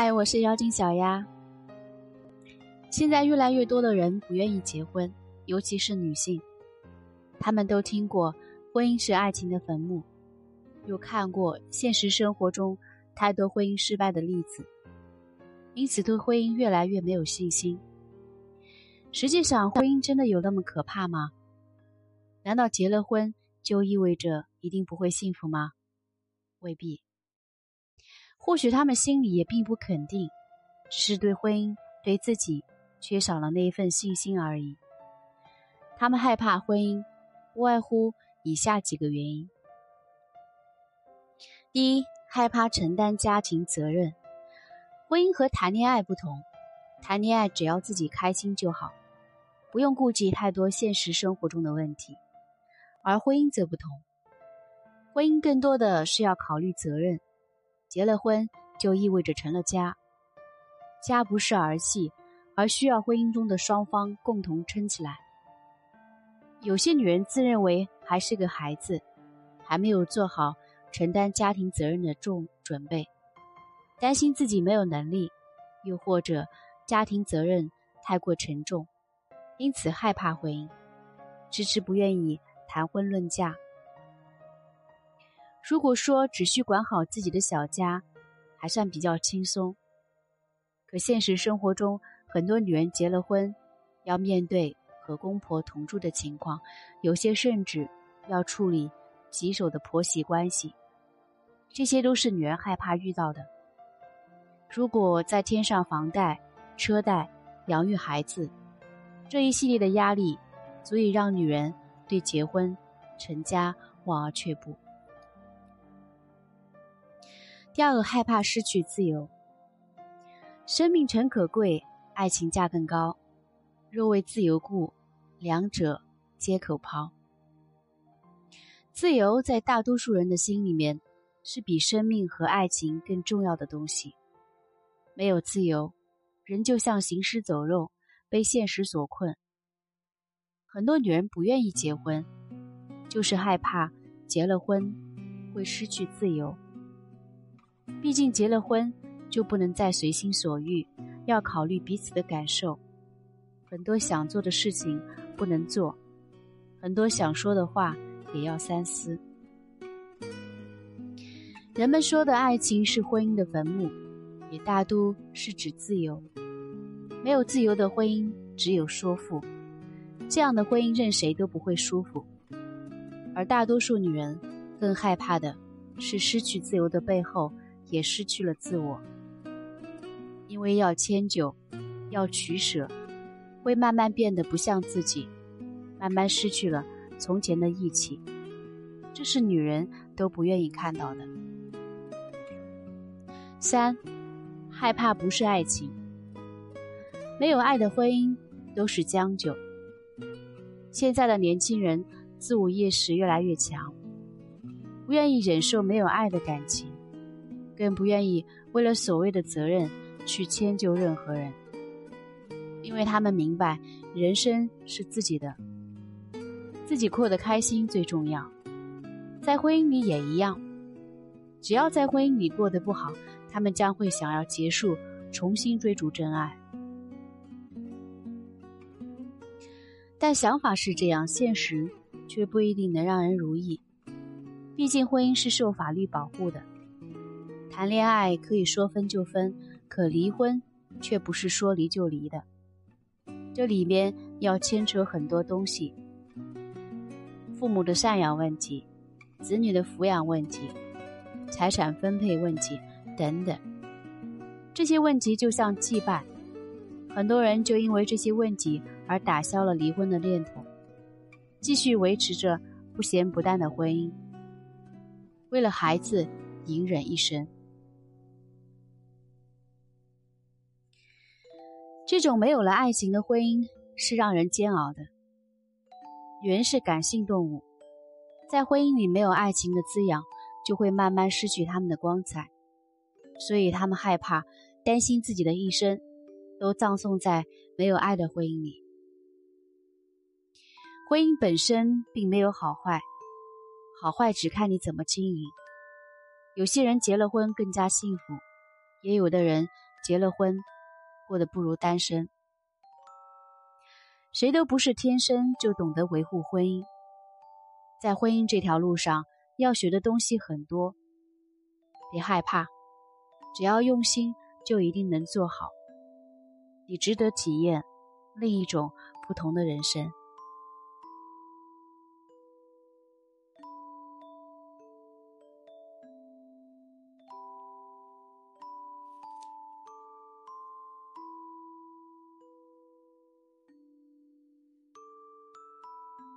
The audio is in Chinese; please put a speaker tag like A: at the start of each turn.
A: 嗨，我是妖精小丫。现在越来越多的人不愿意结婚，尤其是女性。他们都听过“婚姻是爱情的坟墓”，又看过现实生活中太多婚姻失败的例子，因此对婚姻越来越没有信心。实际上，婚姻真的有那么可怕吗？难道结了婚就意味着一定不会幸福吗？未必。或许他们心里也并不肯定，只是对婚姻、对自己缺少了那一份信心而已。他们害怕婚姻，不外乎以下几个原因：第一、害怕承担家庭责任。婚姻和谈恋爱不同，谈恋爱只要自己开心就好，不用顾及太多现实生活中的问题；而婚姻则不同，婚姻更多的是要考虑责任。结了婚就意味着成了家，家不是儿戏，而需要婚姻中的双方共同撑起来。有些女人自认为还是个孩子，还没有做好承担家庭责任的重准备，担心自己没有能力，又或者家庭责任太过沉重，因此害怕婚姻，迟迟不愿意谈婚论嫁。如果说只需管好自己的小家，还算比较轻松。可现实生活中，很多女人结了婚，要面对和公婆同住的情况，有些甚至要处理棘手的婆媳关系，这些都是女人害怕遇到的。如果再添上房贷、车贷、养育孩子这一系列的压力，足以让女人对结婚、成家望而却步。第二个害怕失去自由。生命诚可贵，爱情价更高。若为自由故，两者皆可抛。自由在大多数人的心里面，是比生命和爱情更重要的东西。没有自由，人就像行尸走肉，被现实所困。很多女人不愿意结婚，就是害怕结了婚会失去自由。毕竟结了婚，就不能再随心所欲，要考虑彼此的感受。很多想做的事情不能做，很多想说的话也要三思。人们说的爱情是婚姻的坟墓，也大多是指自由。没有自由的婚姻，只有说服。这样的婚姻，任谁都不会舒服。而大多数女人更害怕的是失去自由的背后。也失去了自我，因为要迁就，要取舍，会慢慢变得不像自己，慢慢失去了从前的义气，这是女人都不愿意看到的。三，害怕不是爱情，没有爱的婚姻都是将就。现在的年轻人自我意识越来越强，不愿意忍受没有爱的感情。更不愿意为了所谓的责任去迁就任何人，因为他们明白人生是自己的，自己过得开心最重要。在婚姻里也一样，只要在婚姻里过得不好，他们将会想要结束，重新追逐真爱。但想法是这样，现实却不一定能让人如意。毕竟婚姻是受法律保护的。谈恋爱可以说分就分，可离婚却不是说离就离的。这里面要牵扯很多东西：父母的赡养问题、子女的抚养问题、财产分配问题等等。这些问题就像羁绊，很多人就因为这些问题而打消了离婚的念头，继续维持着不咸不淡的婚姻，为了孩子隐忍一生。这种没有了爱情的婚姻是让人煎熬的。女人是感性动物，在婚姻里没有爱情的滋养，就会慢慢失去他们的光彩。所以他们害怕、担心自己的一生都葬送在没有爱的婚姻里。婚姻本身并没有好坏，好坏只看你怎么经营。有些人结了婚更加幸福，也有的人结了婚，过得不如单身。谁都不是天生就懂得维护婚姻，在婚姻这条路上要学的东西很多，别害怕，只要用心，就一定能做好。你值得体验另一种不同的人生。